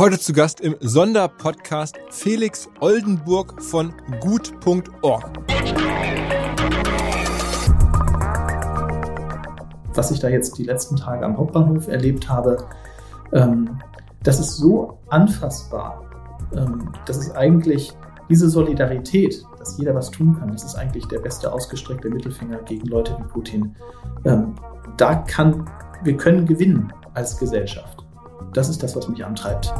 Heute zu Gast im Sonderpodcast Felix Oldenburg von gut.org. Was ich da jetzt die letzten Tage am Hauptbahnhof erlebt habe, ähm, das ist so anfassbar. Ähm, das ist eigentlich diese Solidarität, dass jeder was tun kann, das ist eigentlich der beste ausgestreckte Mittelfinger gegen Leute wie Putin. Ähm, da kann, wir können gewinnen als Gesellschaft. Das ist das, was mich antreibt.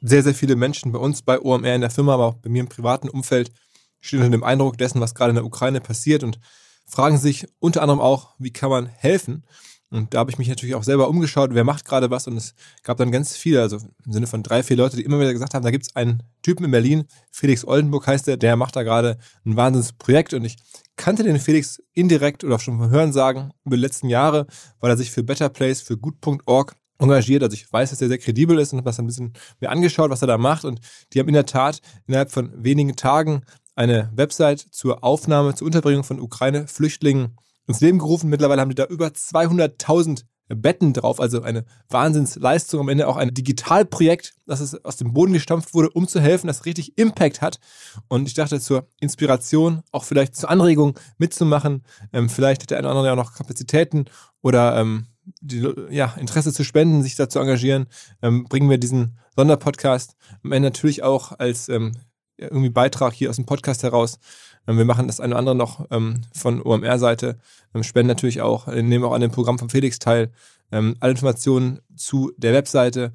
Sehr, sehr viele Menschen bei uns, bei OMR in der Firma, aber auch bei mir im privaten Umfeld stehen unter dem Eindruck dessen, was gerade in der Ukraine passiert und fragen sich unter anderem auch, wie kann man helfen? Und da habe ich mich natürlich auch selber umgeschaut, wer macht gerade was. Und es gab dann ganz viele, also im Sinne von drei, vier Leute, die immer wieder gesagt haben, da gibt es einen Typen in Berlin, Felix Oldenburg heißt der, der macht da gerade ein Wahnsinnsprojekt. Und ich kannte den Felix indirekt oder schon von Hören sagen über die letzten Jahre, weil er sich für Better Place, für gut.org engagiert. Also ich weiß, dass er sehr kredibel ist und habe das ein bisschen mir angeschaut, was er da macht. Und die haben in der Tat innerhalb von wenigen Tagen eine Website zur Aufnahme, zur Unterbringung von Ukraine-Flüchtlingen ins Leben gerufen. Mittlerweile haben die da über 200.000 Betten drauf, also eine Wahnsinnsleistung. Am Ende auch ein Digitalprojekt, das es aus dem Boden gestampft wurde, um zu helfen, das richtig Impact hat. Und ich dachte zur Inspiration, auch vielleicht zur Anregung mitzumachen. Ähm, vielleicht hat der eine oder andere ja auch noch Kapazitäten oder ähm, die, ja, Interesse zu spenden, sich da zu engagieren. Ähm, bringen wir diesen Sonderpodcast am Ende natürlich auch als ähm, irgendwie Beitrag hier aus dem Podcast heraus. Ähm, wir machen das eine oder andere noch ähm, von OMR-Seite, ähm, spenden natürlich auch, äh, nehmen auch an dem Programm von Felix teil. Alle Informationen zu der Webseite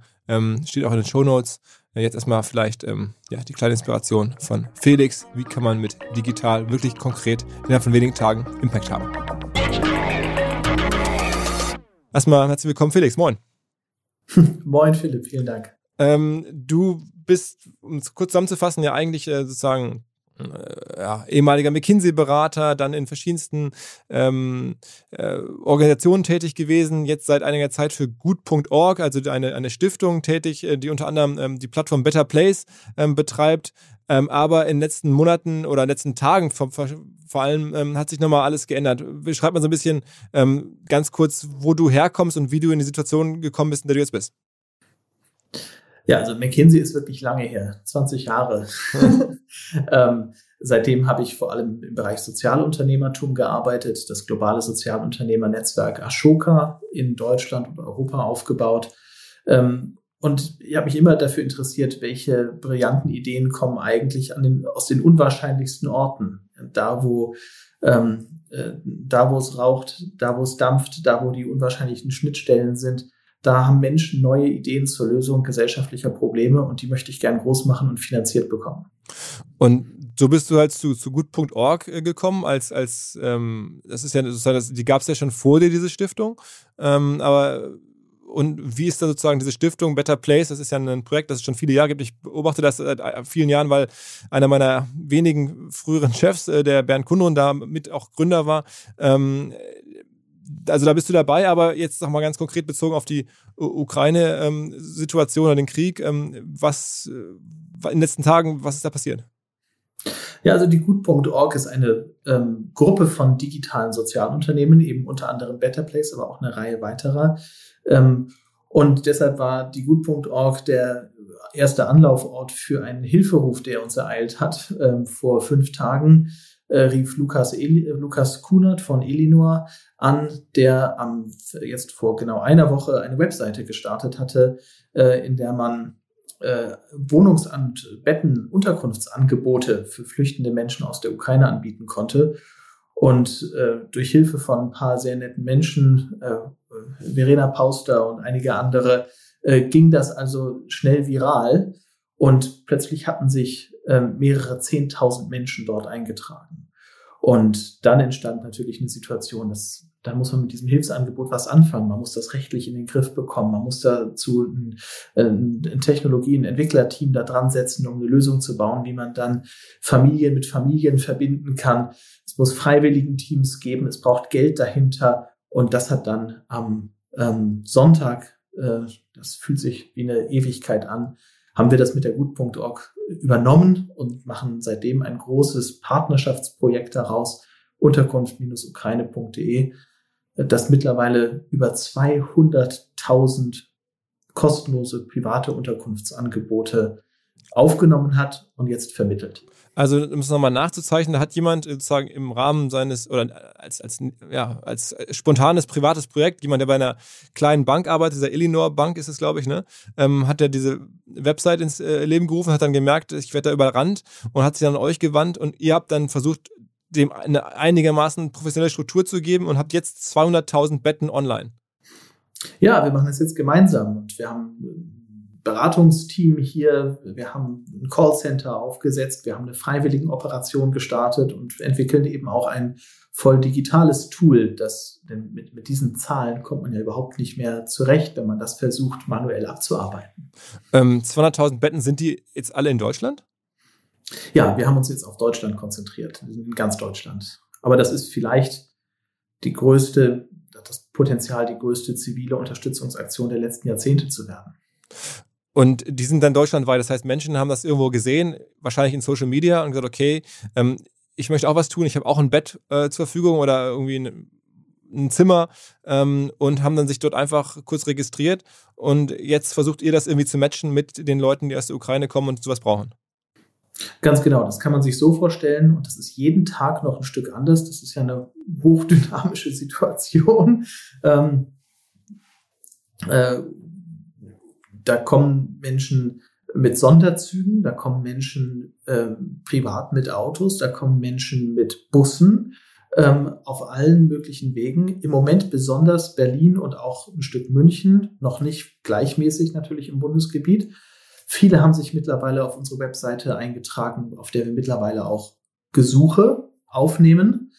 steht auch in den Show Notes. Äh, jetzt erstmal vielleicht ja, die kleine Inspiration von Felix. Wie kann man mit digital wirklich konkret innerhalb von wenigen Tagen Impact haben? Erstmal herzlich willkommen, Felix. Moin. Moin, Philipp. Vielen Dank. Ähm, du bist, um es kurz zusammenzufassen, ja eigentlich äh, sozusagen äh, ja, ehemaliger McKinsey-Berater, dann in verschiedensten ähm, äh, Organisationen tätig gewesen, jetzt seit einiger Zeit für gut.org, also eine, eine Stiftung tätig, äh, die unter anderem ähm, die Plattform Better Place ähm, betreibt. Ähm, aber in den letzten Monaten oder in den letzten Tagen vor, vor allem ähm, hat sich nochmal alles geändert. Beschreib mal so ein bisschen ähm, ganz kurz, wo du herkommst und wie du in die Situation gekommen bist, in der du jetzt bist. Ja, also McKinsey ist wirklich lange her, 20 Jahre. ähm, seitdem habe ich vor allem im Bereich Sozialunternehmertum gearbeitet, das globale Sozialunternehmernetzwerk Ashoka in Deutschland und Europa aufgebaut. Ähm, und ich habe mich immer dafür interessiert, welche brillanten Ideen kommen eigentlich den, aus den unwahrscheinlichsten Orten. Da, wo ähm, äh, da, wo es raucht, da, wo es dampft, da, wo die unwahrscheinlichen Schnittstellen sind, da haben Menschen neue Ideen zur Lösung gesellschaftlicher Probleme und die möchte ich gern groß machen und finanziert bekommen. Und so bist du halt zu, zu gut.org äh, gekommen, als, als ähm, das ist ja sozusagen, die gab es ja schon vor dir, diese Stiftung. Ähm, aber und wie ist da sozusagen diese Stiftung Better Place? Das ist ja ein Projekt, das es schon viele Jahre gibt. Ich beobachte das seit äh, vielen Jahren, weil einer meiner wenigen früheren Chefs, äh, der Bernd Kundrun, da mit auch Gründer war. Ähm, also da bist du dabei, aber jetzt sag mal ganz konkret bezogen auf die Ukraine-Situation ähm, oder den Krieg, ähm, was äh, in den letzten Tagen, was ist da passiert? Ja, also die Gut.org ist eine ähm, Gruppe von digitalen Sozialunternehmen, eben unter anderem Better Place, aber auch eine Reihe weiterer. Ähm, und deshalb war die Gut.org der erste Anlaufort für einen Hilferuf, der uns ereilt hat ähm, vor fünf Tagen äh, rief Lukas, Eli, Lukas Kunert von Elinor an, der am, jetzt vor genau einer Woche eine Webseite gestartet hatte, äh, in der man äh, Wohnungs- und Betten, Unterkunftsangebote für flüchtende Menschen aus der Ukraine anbieten konnte. Und äh, durch Hilfe von ein paar sehr netten Menschen, äh, Verena Pauster und einige andere, äh, ging das also schnell viral. Und plötzlich hatten sich äh, mehrere Zehntausend Menschen dort eingetragen. Und dann entstand natürlich eine Situation, dass da muss man mit diesem Hilfsangebot was anfangen. Man muss das rechtlich in den Griff bekommen. Man muss dazu ein, ein, ein Technologie-, ein Entwicklerteam da dran setzen, um eine Lösung zu bauen, wie man dann Familien mit Familien verbinden kann. Es muss freiwilligen Teams geben. Es braucht Geld dahinter. Und das hat dann am ähm, Sonntag, äh, das fühlt sich wie eine Ewigkeit an, haben wir das mit der Gut.org übernommen und machen seitdem ein großes Partnerschaftsprojekt daraus, Unterkunft-ukraine.de, das mittlerweile über 200.000 kostenlose private Unterkunftsangebote aufgenommen hat und jetzt vermittelt. Also, um es nochmal nachzuzeichnen, da hat jemand sozusagen im Rahmen seines oder als, als, ja, als spontanes privates Projekt, jemand, der bei einer kleinen Bank arbeitet, dieser Illinois Bank ist es, glaube ich, ne, ähm, hat er diese Website ins äh, Leben gerufen, hat dann gemerkt, ich werde da überrannt und hat sich dann an euch gewandt und ihr habt dann versucht, dem eine einigermaßen professionelle Struktur zu geben und habt jetzt 200.000 Betten online. Ja, wir machen das jetzt gemeinsam und wir haben Beratungsteam hier, wir haben ein Callcenter aufgesetzt, wir haben eine Freiwilligenoperation gestartet und entwickeln eben auch ein voll digitales Tool. Das, denn mit, mit diesen Zahlen kommt man ja überhaupt nicht mehr zurecht, wenn man das versucht, manuell abzuarbeiten. Ähm, 200.000 Betten, sind die jetzt alle in Deutschland? Ja, wir haben uns jetzt auf Deutschland konzentriert, in ganz Deutschland. Aber das ist vielleicht die größte, das Potenzial, die größte zivile Unterstützungsaktion der letzten Jahrzehnte zu werden. Und die sind dann deutschlandweit. Das heißt, Menschen haben das irgendwo gesehen, wahrscheinlich in Social Media und gesagt, okay, ähm, ich möchte auch was tun. Ich habe auch ein Bett äh, zur Verfügung oder irgendwie ein, ein Zimmer ähm, und haben dann sich dort einfach kurz registriert. Und jetzt versucht ihr das irgendwie zu matchen mit den Leuten, die aus der Ukraine kommen und sowas brauchen. Ganz genau, das kann man sich so vorstellen und das ist jeden Tag noch ein Stück anders. Das ist ja eine hochdynamische Situation. Ähm, äh, da kommen Menschen mit Sonderzügen, da kommen Menschen ähm, privat mit Autos, da kommen Menschen mit Bussen ähm, auf allen möglichen Wegen. Im Moment besonders Berlin und auch ein Stück München, noch nicht gleichmäßig natürlich im Bundesgebiet. Viele haben sich mittlerweile auf unsere Webseite eingetragen, auf der wir mittlerweile auch Gesuche aufnehmen.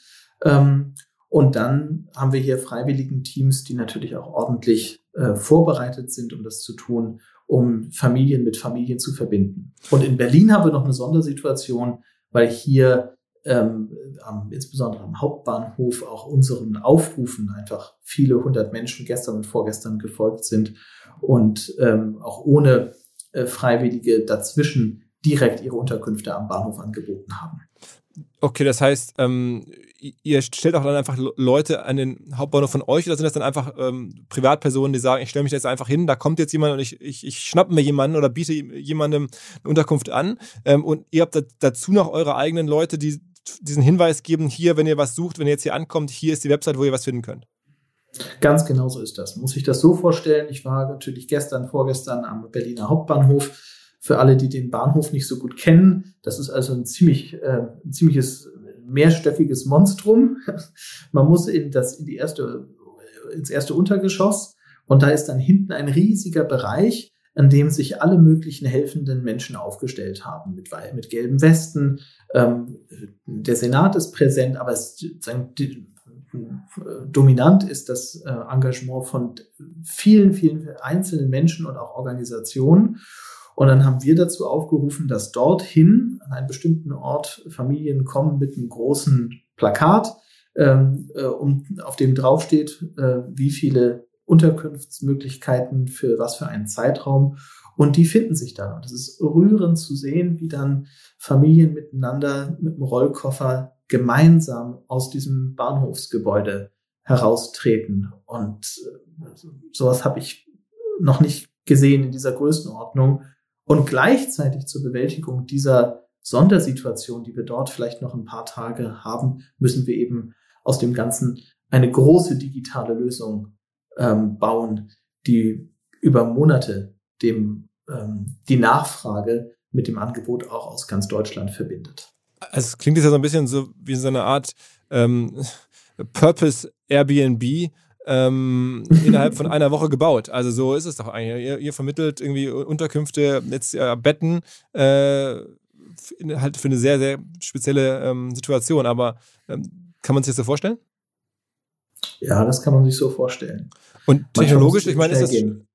Ähm, und dann haben wir hier freiwilligen Teams, die natürlich auch ordentlich äh, vorbereitet sind, um das zu tun, um Familien mit Familien zu verbinden. Und in Berlin haben wir noch eine Sondersituation, weil hier ähm, am, insbesondere am Hauptbahnhof auch unseren Aufrufen einfach viele hundert Menschen gestern und vorgestern gefolgt sind und ähm, auch ohne äh, Freiwillige dazwischen direkt ihre Unterkünfte am Bahnhof angeboten haben. Okay, das heißt, ähm, ihr stellt auch dann einfach Leute an den Hauptbahnhof von euch oder sind das dann einfach ähm, Privatpersonen, die sagen, ich stelle mich jetzt einfach hin, da kommt jetzt jemand und ich, ich, ich schnappe mir jemanden oder biete jemandem eine Unterkunft an ähm, und ihr habt dazu noch eure eigenen Leute, die diesen Hinweis geben, hier, wenn ihr was sucht, wenn ihr jetzt hier ankommt, hier ist die Website, wo ihr was finden könnt. Ganz genau so ist das. Muss ich das so vorstellen? Ich war natürlich gestern, vorgestern am Berliner Hauptbahnhof. Für alle, die den Bahnhof nicht so gut kennen, das ist also ein ziemlich, äh, ein ziemliches mehrstöckiges Monstrum. Man muss in das, in die erste, ins erste Untergeschoss und da ist dann hinten ein riesiger Bereich, an dem sich alle möglichen helfenden Menschen aufgestellt haben, mit, mit gelben Westen. Ähm, der Senat ist präsent, aber es, dominant ist das äh, Engagement von vielen, vielen einzelnen Menschen und auch Organisationen. Und dann haben wir dazu aufgerufen, dass dorthin an einen bestimmten Ort Familien kommen mit einem großen Plakat, ähm, äh, um, auf dem draufsteht, äh, wie viele Unterkunftsmöglichkeiten für was für einen Zeitraum. Und die finden sich dann. Und es ist rührend zu sehen, wie dann Familien miteinander mit dem Rollkoffer gemeinsam aus diesem Bahnhofsgebäude heraustreten. Und äh, sowas habe ich noch nicht gesehen in dieser Größenordnung. Und gleichzeitig zur Bewältigung dieser Sondersituation, die wir dort vielleicht noch ein paar Tage haben, müssen wir eben aus dem Ganzen eine große digitale Lösung ähm, bauen, die über Monate dem, ähm, die Nachfrage mit dem Angebot auch aus ganz Deutschland verbindet. Also es klingt jetzt ja so ein bisschen so wie so eine Art ähm, Purpose Airbnb, ähm, innerhalb von einer Woche gebaut. Also so ist es doch eigentlich. Ihr, ihr vermittelt irgendwie Unterkünfte, jetzt äh, Betten, äh, halt für eine sehr, sehr spezielle ähm, Situation. Aber ähm, kann man sich das so vorstellen? Ja, das kann man sich so vorstellen. Und technologisch, ich meine, ist das, gehen.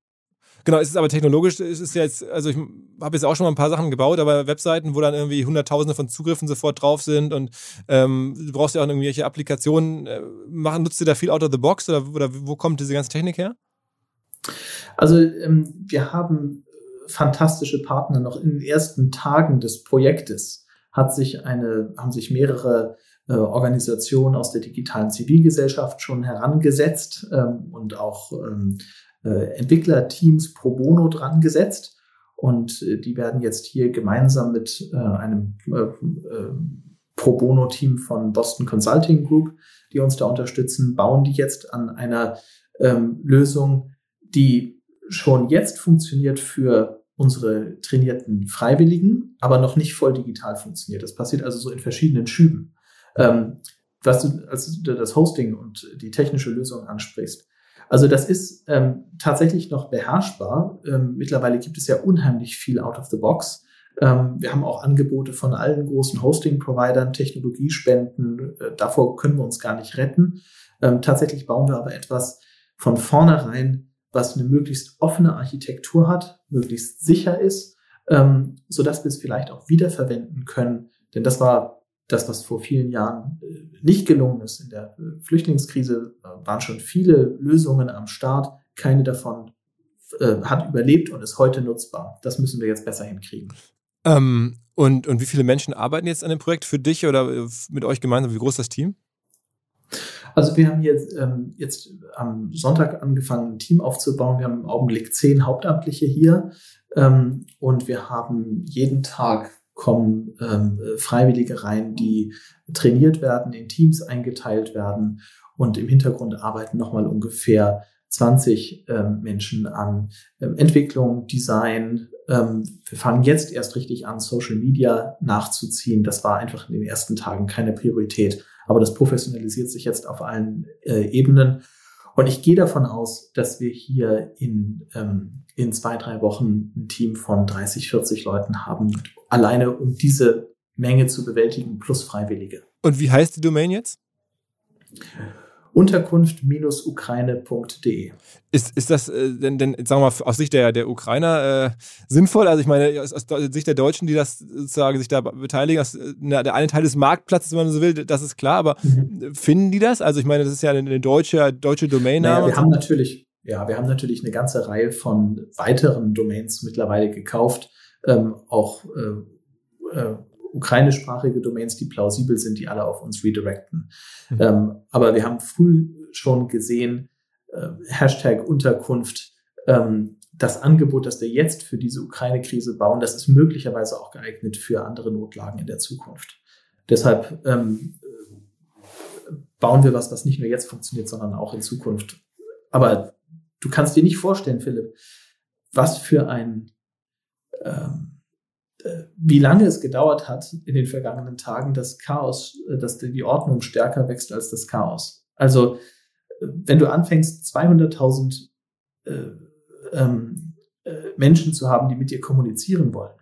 Genau, es ist aber technologisch, es ist jetzt, also ich habe jetzt auch schon mal ein paar Sachen gebaut, aber Webseiten, wo dann irgendwie Hunderttausende von Zugriffen sofort drauf sind und ähm, du brauchst ja auch irgendwelche Applikationen. Äh, machen, nutzt ihr da viel out of the box oder, oder wo kommt diese ganze Technik her? Also ähm, wir haben fantastische Partner noch in den ersten Tagen des Projektes hat sich eine, haben sich mehrere äh, Organisationen aus der digitalen Zivilgesellschaft schon herangesetzt ähm, und auch ähm, äh, Entwicklerteams pro bono dran gesetzt. Und äh, die werden jetzt hier gemeinsam mit äh, einem äh, Pro Bono-Team von Boston Consulting Group, die uns da unterstützen, bauen die jetzt an einer ähm, Lösung, die schon jetzt funktioniert für unsere trainierten Freiwilligen, aber noch nicht voll digital funktioniert. Das passiert also so in verschiedenen Schüben. Ähm, was du, als du das Hosting und die technische Lösung ansprichst. Also das ist ähm, tatsächlich noch beherrschbar. Ähm, mittlerweile gibt es ja unheimlich viel out of the box. Ähm, wir haben auch Angebote von allen großen Hosting-Providern, Technologiespenden. Äh, davor können wir uns gar nicht retten. Ähm, tatsächlich bauen wir aber etwas von vornherein, was eine möglichst offene Architektur hat, möglichst sicher ist, ähm, so dass wir es vielleicht auch wiederverwenden können. Denn das war das, was vor vielen Jahren äh, nicht gelungen ist. In der äh, Flüchtlingskrise waren schon viele Lösungen am Start. Keine davon äh, hat überlebt und ist heute nutzbar. Das müssen wir jetzt besser hinkriegen. Ähm, und, und wie viele Menschen arbeiten jetzt an dem Projekt für dich oder äh, mit euch gemeinsam? Wie groß ist das Team? Also wir haben jetzt, ähm, jetzt am Sonntag angefangen, ein Team aufzubauen. Wir haben im Augenblick zehn Hauptamtliche hier ähm, und wir haben jeden Tag kommen ähm, Freiwillige rein, die trainiert werden, in Teams eingeteilt werden und im Hintergrund arbeiten nochmal ungefähr 20 ähm, Menschen an ähm, Entwicklung, Design. Ähm, wir fangen jetzt erst richtig an, Social Media nachzuziehen. Das war einfach in den ersten Tagen keine Priorität. Aber das professionalisiert sich jetzt auf allen äh, Ebenen. Und ich gehe davon aus, dass wir hier in, ähm, in zwei, drei Wochen ein Team von 30, 40 Leuten haben, alleine um diese Menge zu bewältigen, plus Freiwillige. Und wie heißt die Domain jetzt? Unterkunft-ukraine.de. Ist, ist das äh, denn, denn, sagen wir mal, aus Sicht der, der Ukrainer äh, sinnvoll? Also ich meine, aus, aus, Sicht der Deutschen, die das sozusagen sich da beteiligen, aus, na, der eine Teil des Marktplatzes, wenn man so will, das ist klar, aber mhm. finden die das? Also ich meine, das ist ja eine deutsche, deutsche Domainname. Naja, wir haben natürlich, ja, wir haben natürlich eine ganze Reihe von weiteren Domains mittlerweile gekauft, ähm, auch äh, äh, ukrainischsprachige Domains, die plausibel sind, die alle auf uns redirecten. Mhm. Ähm, aber wir haben früh schon gesehen, äh, Hashtag Unterkunft, ähm, das Angebot, das wir jetzt für diese Ukraine-Krise bauen, das ist möglicherweise auch geeignet für andere Notlagen in der Zukunft. Deshalb ähm, bauen wir was, was nicht nur jetzt funktioniert, sondern auch in Zukunft. Aber du kannst dir nicht vorstellen, Philipp, was für ein ähm, äh, wie lange es gedauert hat in den vergangenen Tagen, das Chaos, äh, dass die Ordnung stärker wächst als das Chaos. Also äh, wenn du anfängst, 200.000 äh, ähm, äh, Menschen zu haben, die mit dir kommunizieren wollen,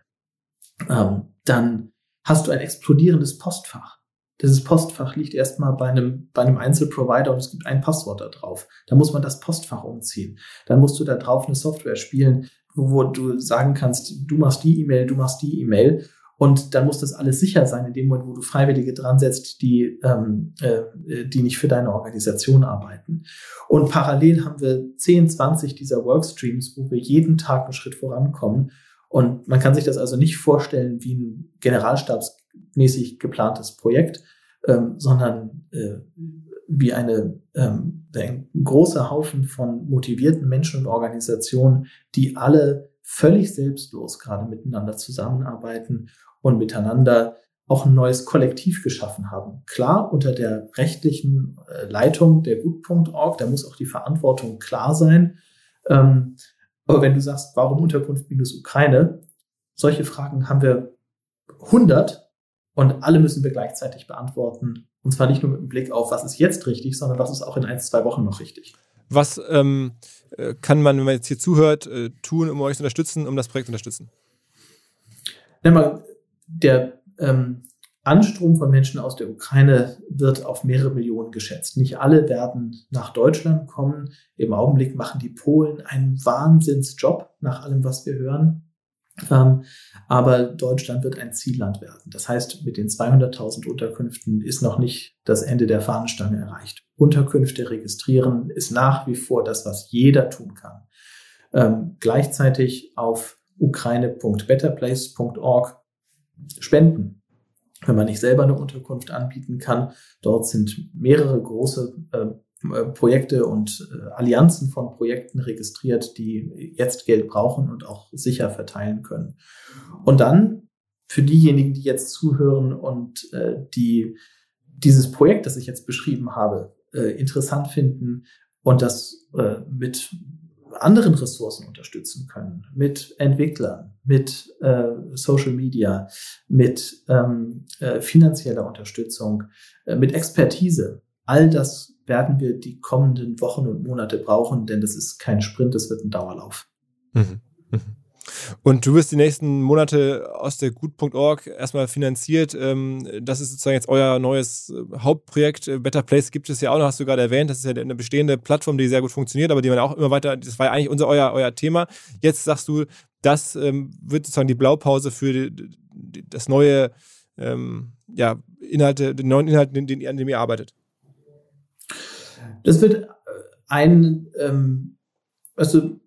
ähm, dann hast du ein explodierendes Postfach. Dieses Postfach liegt erstmal bei einem, bei einem Einzelprovider und es gibt ein Passwort da drauf. Da muss man das Postfach umziehen. Dann musst du da drauf eine Software spielen, wo du sagen kannst, du machst die E-Mail, du machst die E-Mail. Und dann muss das alles sicher sein, in dem Moment, wo du Freiwillige dran setzt, die, ähm, äh, die nicht für deine Organisation arbeiten. Und parallel haben wir 10, 20 dieser Workstreams, wo wir jeden Tag einen Schritt vorankommen. Und man kann sich das also nicht vorstellen wie ein generalstabsmäßig geplantes Projekt, ähm, sondern äh, wie eine, ähm, ein großer Haufen von motivierten Menschen und Organisationen, die alle völlig selbstlos gerade miteinander zusammenarbeiten und miteinander auch ein neues Kollektiv geschaffen haben. Klar, unter der rechtlichen äh, Leitung der Gut.org, da muss auch die Verantwortung klar sein. Ähm, aber wenn du sagst, warum Unterkunft minus Ukraine, solche Fragen haben wir 100 und alle müssen wir gleichzeitig beantworten und zwar nicht nur mit dem Blick auf, was ist jetzt richtig, sondern was ist auch in ein, zwei Wochen noch richtig. Was ähm, äh, kann man, wenn man jetzt hier zuhört, äh, tun, um euch zu unterstützen, um das Projekt zu unterstützen? Mal, der ähm, Anstrom von Menschen aus der Ukraine wird auf mehrere Millionen geschätzt. Nicht alle werden nach Deutschland kommen. Im Augenblick machen die Polen einen Wahnsinnsjob, nach allem, was wir hören. Ähm, aber Deutschland wird ein Zielland werden. Das heißt, mit den 200.000 Unterkünften ist noch nicht das Ende der Fahnenstange erreicht. Unterkünfte registrieren ist nach wie vor das, was jeder tun kann. Ähm, gleichzeitig auf ukraine.betterplace.org spenden. Wenn man nicht selber eine Unterkunft anbieten kann, dort sind mehrere große äh, Projekte und äh, Allianzen von Projekten registriert, die jetzt Geld brauchen und auch sicher verteilen können. Und dann für diejenigen, die jetzt zuhören und äh, die dieses Projekt, das ich jetzt beschrieben habe, äh, interessant finden und das äh, mit anderen Ressourcen unterstützen können, mit Entwicklern, mit äh, Social Media, mit ähm, äh, finanzieller Unterstützung, äh, mit Expertise. All das werden wir die kommenden Wochen und Monate brauchen, denn das ist kein Sprint, das wird ein Dauerlauf. Mhm. Mhm. Und du wirst die nächsten Monate aus der gut.org erstmal finanziert. Ähm, das ist sozusagen jetzt euer neues äh, Hauptprojekt. Äh, Better Place gibt es ja auch noch, hast du gerade erwähnt. Das ist ja eine bestehende Plattform, die sehr gut funktioniert, aber die man auch immer weiter, das war ja eigentlich unser, euer, euer Thema. Jetzt sagst du, das ähm, wird sozusagen die Blaupause für das neue, ähm, ja, Inhalte, den neuen Inhalt, an dem ihr arbeitet. Das wird äh, ein, ähm, also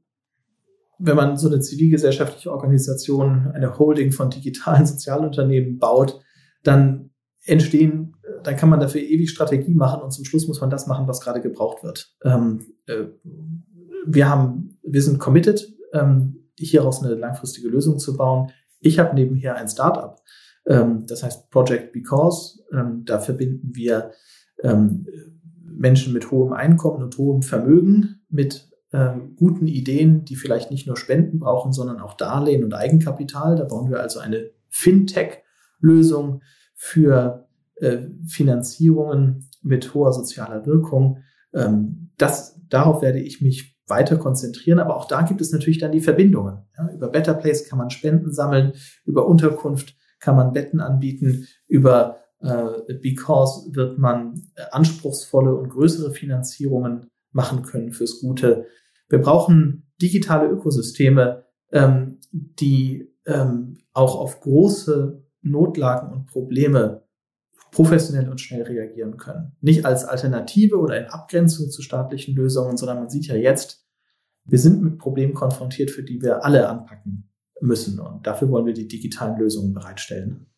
wenn man so eine zivilgesellschaftliche Organisation, eine Holding von digitalen Sozialunternehmen baut, dann entstehen, dann kann man dafür ewig Strategie machen und zum Schluss muss man das machen, was gerade gebraucht wird. Ähm, äh, wir haben, wir sind committed, ähm, hieraus eine langfristige Lösung zu bauen. Ich habe nebenher ein Startup, ähm, das heißt Project Because. Ähm, da verbinden wir ähm, Menschen mit hohem Einkommen und hohem Vermögen mit ähm, guten Ideen, die vielleicht nicht nur Spenden brauchen, sondern auch Darlehen und Eigenkapital. Da bauen wir also eine Fintech-Lösung für äh, Finanzierungen mit hoher sozialer Wirkung. Ähm, das, darauf werde ich mich weiter konzentrieren, aber auch da gibt es natürlich dann die Verbindungen. Ja, über Better Place kann man Spenden sammeln, über Unterkunft kann man Betten anbieten, über Because wird man äh, anspruchsvolle und größere Finanzierungen machen können fürs Gute. Wir brauchen digitale Ökosysteme, ähm, die ähm, auch auf große Notlagen und Probleme professionell und schnell reagieren können. Nicht als Alternative oder in Abgrenzung zu staatlichen Lösungen, sondern man sieht ja jetzt, wir sind mit Problemen konfrontiert, für die wir alle anpacken müssen. Und dafür wollen wir die digitalen Lösungen bereitstellen.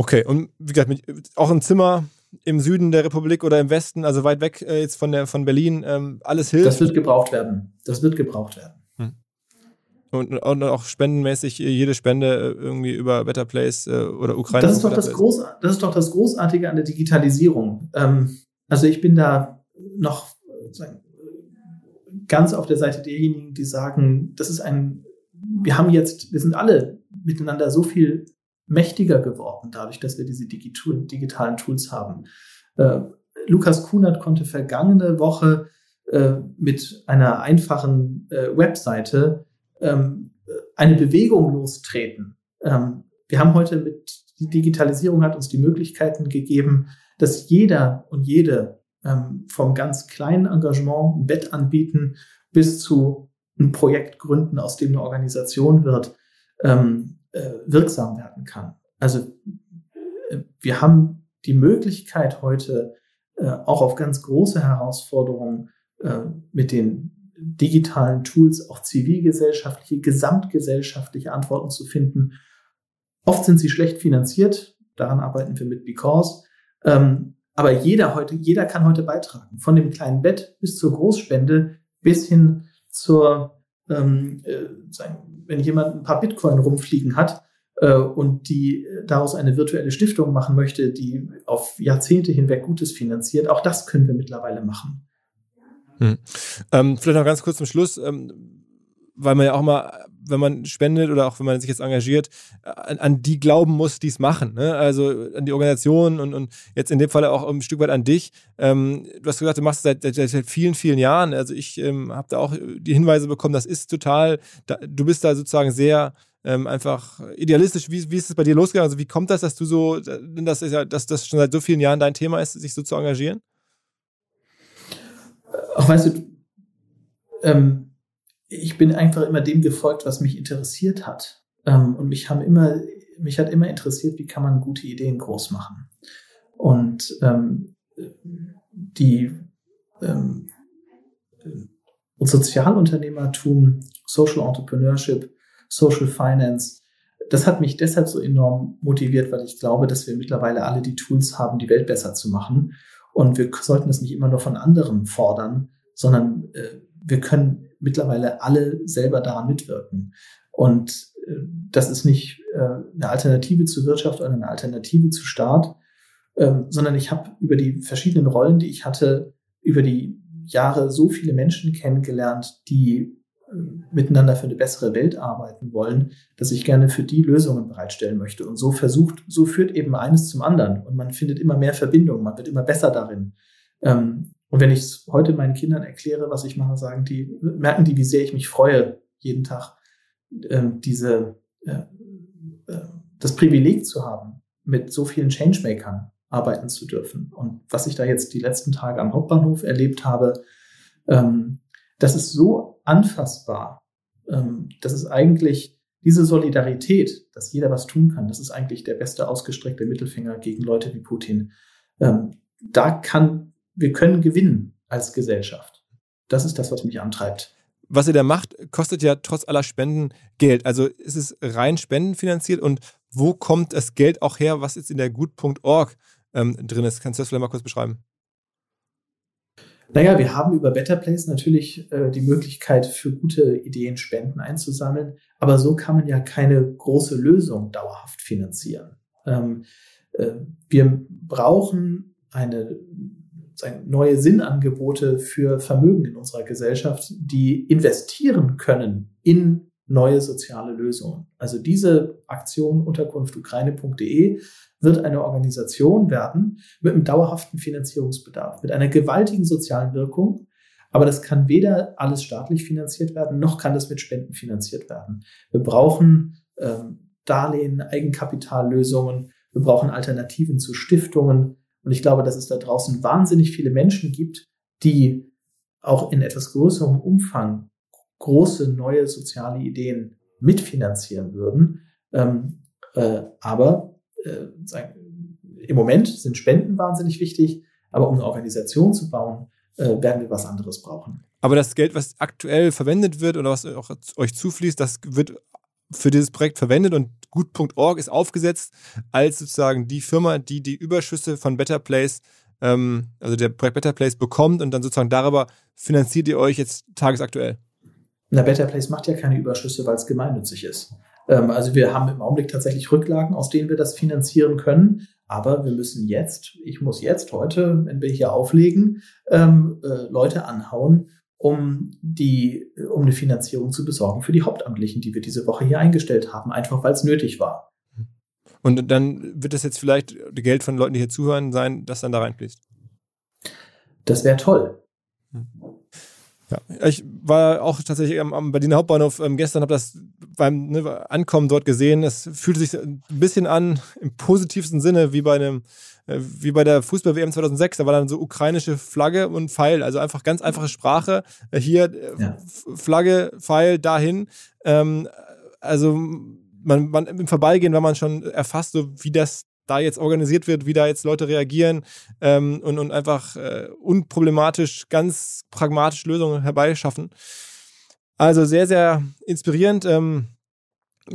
Okay, und wie gesagt, auch ein Zimmer im Süden der Republik oder im Westen, also weit weg äh, jetzt von, der, von Berlin, ähm, alles hilft. Das wird gebraucht werden. Das wird gebraucht werden. Hm. Und, und, auch spendenmäßig äh, jede Spende äh, irgendwie über Better Place äh, oder Ukraine. Das ist, doch das, Groß, das ist doch das Großartige an der Digitalisierung. Ähm, also ich bin da noch sagen, ganz auf der Seite derjenigen, die sagen, das ist ein, wir haben jetzt, wir sind alle miteinander so viel mächtiger geworden, dadurch, dass wir diese digitalen Tools haben. Äh, Lukas Kunert konnte vergangene Woche äh, mit einer einfachen äh, Webseite ähm, eine Bewegung lostreten. Ähm, wir haben heute mit die Digitalisierung hat uns die Möglichkeiten gegeben, dass jeder und jede ähm, vom ganz kleinen Engagement ein Bett anbieten bis zu ein Projekt gründen, aus dem eine Organisation wird, ähm, äh, wirksam werden kann. Also äh, wir haben die Möglichkeit heute äh, auch auf ganz große Herausforderungen äh, mit den digitalen Tools auch zivilgesellschaftliche, gesamtgesellschaftliche Antworten zu finden. Oft sind sie schlecht finanziert, daran arbeiten wir mit Because. Ähm, aber jeder heute, jeder kann heute beitragen. Von dem kleinen Bett bis zur Großspende bis hin zur, ähm, äh, sagen, wenn jemand ein paar Bitcoin rumfliegen hat äh, und die daraus eine virtuelle Stiftung machen möchte, die auf Jahrzehnte hinweg Gutes finanziert, auch das können wir mittlerweile machen. Hm. Ähm, vielleicht noch ganz kurz zum Schluss. Ähm weil man ja auch mal, wenn man spendet oder auch wenn man sich jetzt engagiert, an, an die glauben muss, die es machen. Ne? Also an die Organisation und, und jetzt in dem Fall auch ein Stück weit an dich. Ähm, du hast gesagt, du machst es seit, seit, seit vielen, vielen Jahren. Also ich ähm, habe da auch die Hinweise bekommen, das ist total, da, du bist da sozusagen sehr ähm, einfach idealistisch. Wie, wie ist es bei dir losgegangen? Also wie kommt das, dass du so, dass, dass das schon seit so vielen Jahren dein Thema ist, sich so zu engagieren? Ach, weißt du, ähm, ich bin einfach immer dem gefolgt, was mich interessiert hat. Ähm, und mich haben immer, mich hat immer interessiert, wie kann man gute Ideen groß machen. Und ähm, die ähm, Sozialunternehmertum, Social Entrepreneurship, Social Finance, das hat mich deshalb so enorm motiviert, weil ich glaube, dass wir mittlerweile alle die Tools haben, die Welt besser zu machen. Und wir sollten das nicht immer nur von anderen fordern, sondern äh, wir können mittlerweile alle selber daran mitwirken. Und äh, das ist nicht äh, eine Alternative zur Wirtschaft oder eine Alternative zu Staat, ähm, sondern ich habe über die verschiedenen Rollen, die ich hatte, über die Jahre so viele Menschen kennengelernt, die äh, miteinander für eine bessere Welt arbeiten wollen, dass ich gerne für die Lösungen bereitstellen möchte. Und so versucht, so führt eben eines zum anderen. Und man findet immer mehr Verbindungen, man wird immer besser darin. Ähm, und wenn ich es heute meinen Kindern erkläre, was ich mache, sagen die, merken die, wie sehr ich mich freue, jeden Tag ähm, diese, äh, äh, das Privileg zu haben, mit so vielen Changemakern arbeiten zu dürfen. Und was ich da jetzt die letzten Tage am Hauptbahnhof erlebt habe, ähm, das ist so anfassbar. Ähm, das ist eigentlich diese Solidarität, dass jeder was tun kann. Das ist eigentlich der beste ausgestreckte Mittelfinger gegen Leute wie Putin. Ähm, da kann, wir können gewinnen als Gesellschaft. Das ist das, was mich antreibt. Was ihr da macht, kostet ja trotz aller Spenden Geld. Also ist es rein spendenfinanziert und wo kommt das Geld auch her, was jetzt in der gut.org ähm, drin ist? Kannst du das vielleicht mal kurz beschreiben? Naja, wir haben über Better Place natürlich äh, die Möglichkeit, für gute Ideen Spenden einzusammeln, aber so kann man ja keine große Lösung dauerhaft finanzieren. Ähm, äh, wir brauchen eine, eine neue Sinnangebote für Vermögen in unserer Gesellschaft, die investieren können in neue soziale Lösungen. Also diese Aktion unterkunftukraine.de wird eine Organisation werden mit einem dauerhaften Finanzierungsbedarf, mit einer gewaltigen sozialen Wirkung. Aber das kann weder alles staatlich finanziert werden, noch kann das mit Spenden finanziert werden. Wir brauchen ähm, Darlehen, Eigenkapitallösungen, wir brauchen Alternativen zu Stiftungen. Und ich glaube, dass es da draußen wahnsinnig viele Menschen gibt, die auch in etwas größerem Umfang große neue soziale Ideen mitfinanzieren würden. Ähm, äh, aber äh, sagen, im Moment sind Spenden wahnsinnig wichtig, aber um eine Organisation zu bauen, äh, werden wir was anderes brauchen. Aber das Geld, was aktuell verwendet wird oder was euch zufließt, das wird für dieses Projekt verwendet und gut.org ist aufgesetzt als sozusagen die Firma, die die Überschüsse von Better Place, ähm, also der Projekt Better Place bekommt und dann sozusagen darüber finanziert ihr euch jetzt tagesaktuell. Na, Better Place macht ja keine Überschüsse, weil es gemeinnützig ist. Ähm, also wir haben im Augenblick tatsächlich Rücklagen, aus denen wir das finanzieren können. Aber wir müssen jetzt, ich muss jetzt heute, wenn wir hier auflegen, ähm, äh, Leute anhauen, um die, um eine Finanzierung zu besorgen für die Hauptamtlichen, die wir diese Woche hier eingestellt haben, einfach weil es nötig war. Und dann wird das jetzt vielleicht Geld von Leuten, die hier zuhören, sein, das dann da reinfließt. Das wäre toll. Ja, ich war auch tatsächlich am, am Berliner Hauptbahnhof ähm, gestern, habe das beim ne, Ankommen dort gesehen. Es fühlte sich ein bisschen an, im positivsten Sinne, wie bei einem, äh, wie bei der Fußball-WM 2006. Da war dann so ukrainische Flagge und Pfeil, also einfach ganz einfache Sprache. Äh, hier äh, ja. Flagge, Pfeil, dahin. Ähm, also man, man, im Vorbeigehen war man schon erfasst, so wie das da jetzt organisiert wird, wie da jetzt Leute reagieren ähm, und, und einfach äh, unproblematisch, ganz pragmatisch Lösungen herbeischaffen. Also sehr, sehr inspirierend. Ähm,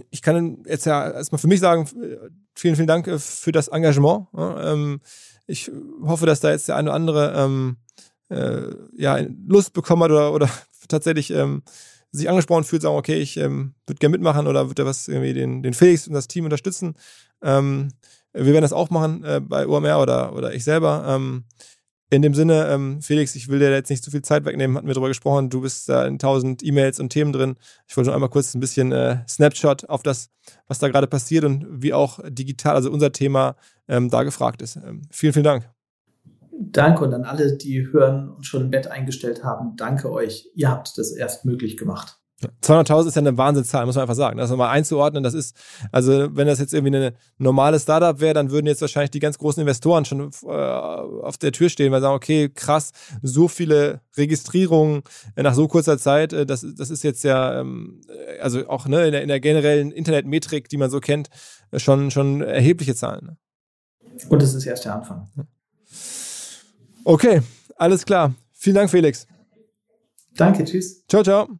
ich kann jetzt ja erstmal für mich sagen, vielen, vielen Dank äh, für das Engagement. Ähm, ich hoffe, dass da jetzt der eine oder andere ähm, äh, ja, Lust bekommen hat oder, oder tatsächlich ähm, sich angesprochen fühlt, sagen, okay, ich ähm, würde gerne mitmachen oder würde was irgendwie den, den Felix und das Team unterstützen. Ähm, wir werden das auch machen äh, bei OMR oder, oder ich selber. Ähm, in dem Sinne, ähm, Felix, ich will dir jetzt nicht zu viel Zeit wegnehmen, hatten wir darüber gesprochen. Du bist da in tausend E-Mails und Themen drin. Ich wollte nur einmal kurz ein bisschen äh, Snapshot auf das, was da gerade passiert und wie auch digital, also unser Thema, ähm, da gefragt ist. Ähm, vielen, vielen Dank. Danke und an alle, die hören und schon ein Bett eingestellt haben, danke euch. Ihr habt das erst möglich gemacht. 200.000 ist ja eine Wahnsinnszahl, muss man einfach sagen. Das nochmal einzuordnen, das ist, also wenn das jetzt irgendwie eine normale Startup wäre, dann würden jetzt wahrscheinlich die ganz großen Investoren schon äh, auf der Tür stehen, weil sie sagen, okay, krass, so viele Registrierungen nach so kurzer Zeit, äh, das, das ist jetzt ja, ähm, also auch ne, in, der, in der generellen Internetmetrik, die man so kennt, schon, schon erhebliche Zahlen. Ne? Und es ist erst der Anfang. Okay, alles klar. Vielen Dank, Felix. Danke, tschüss. Ciao, ciao.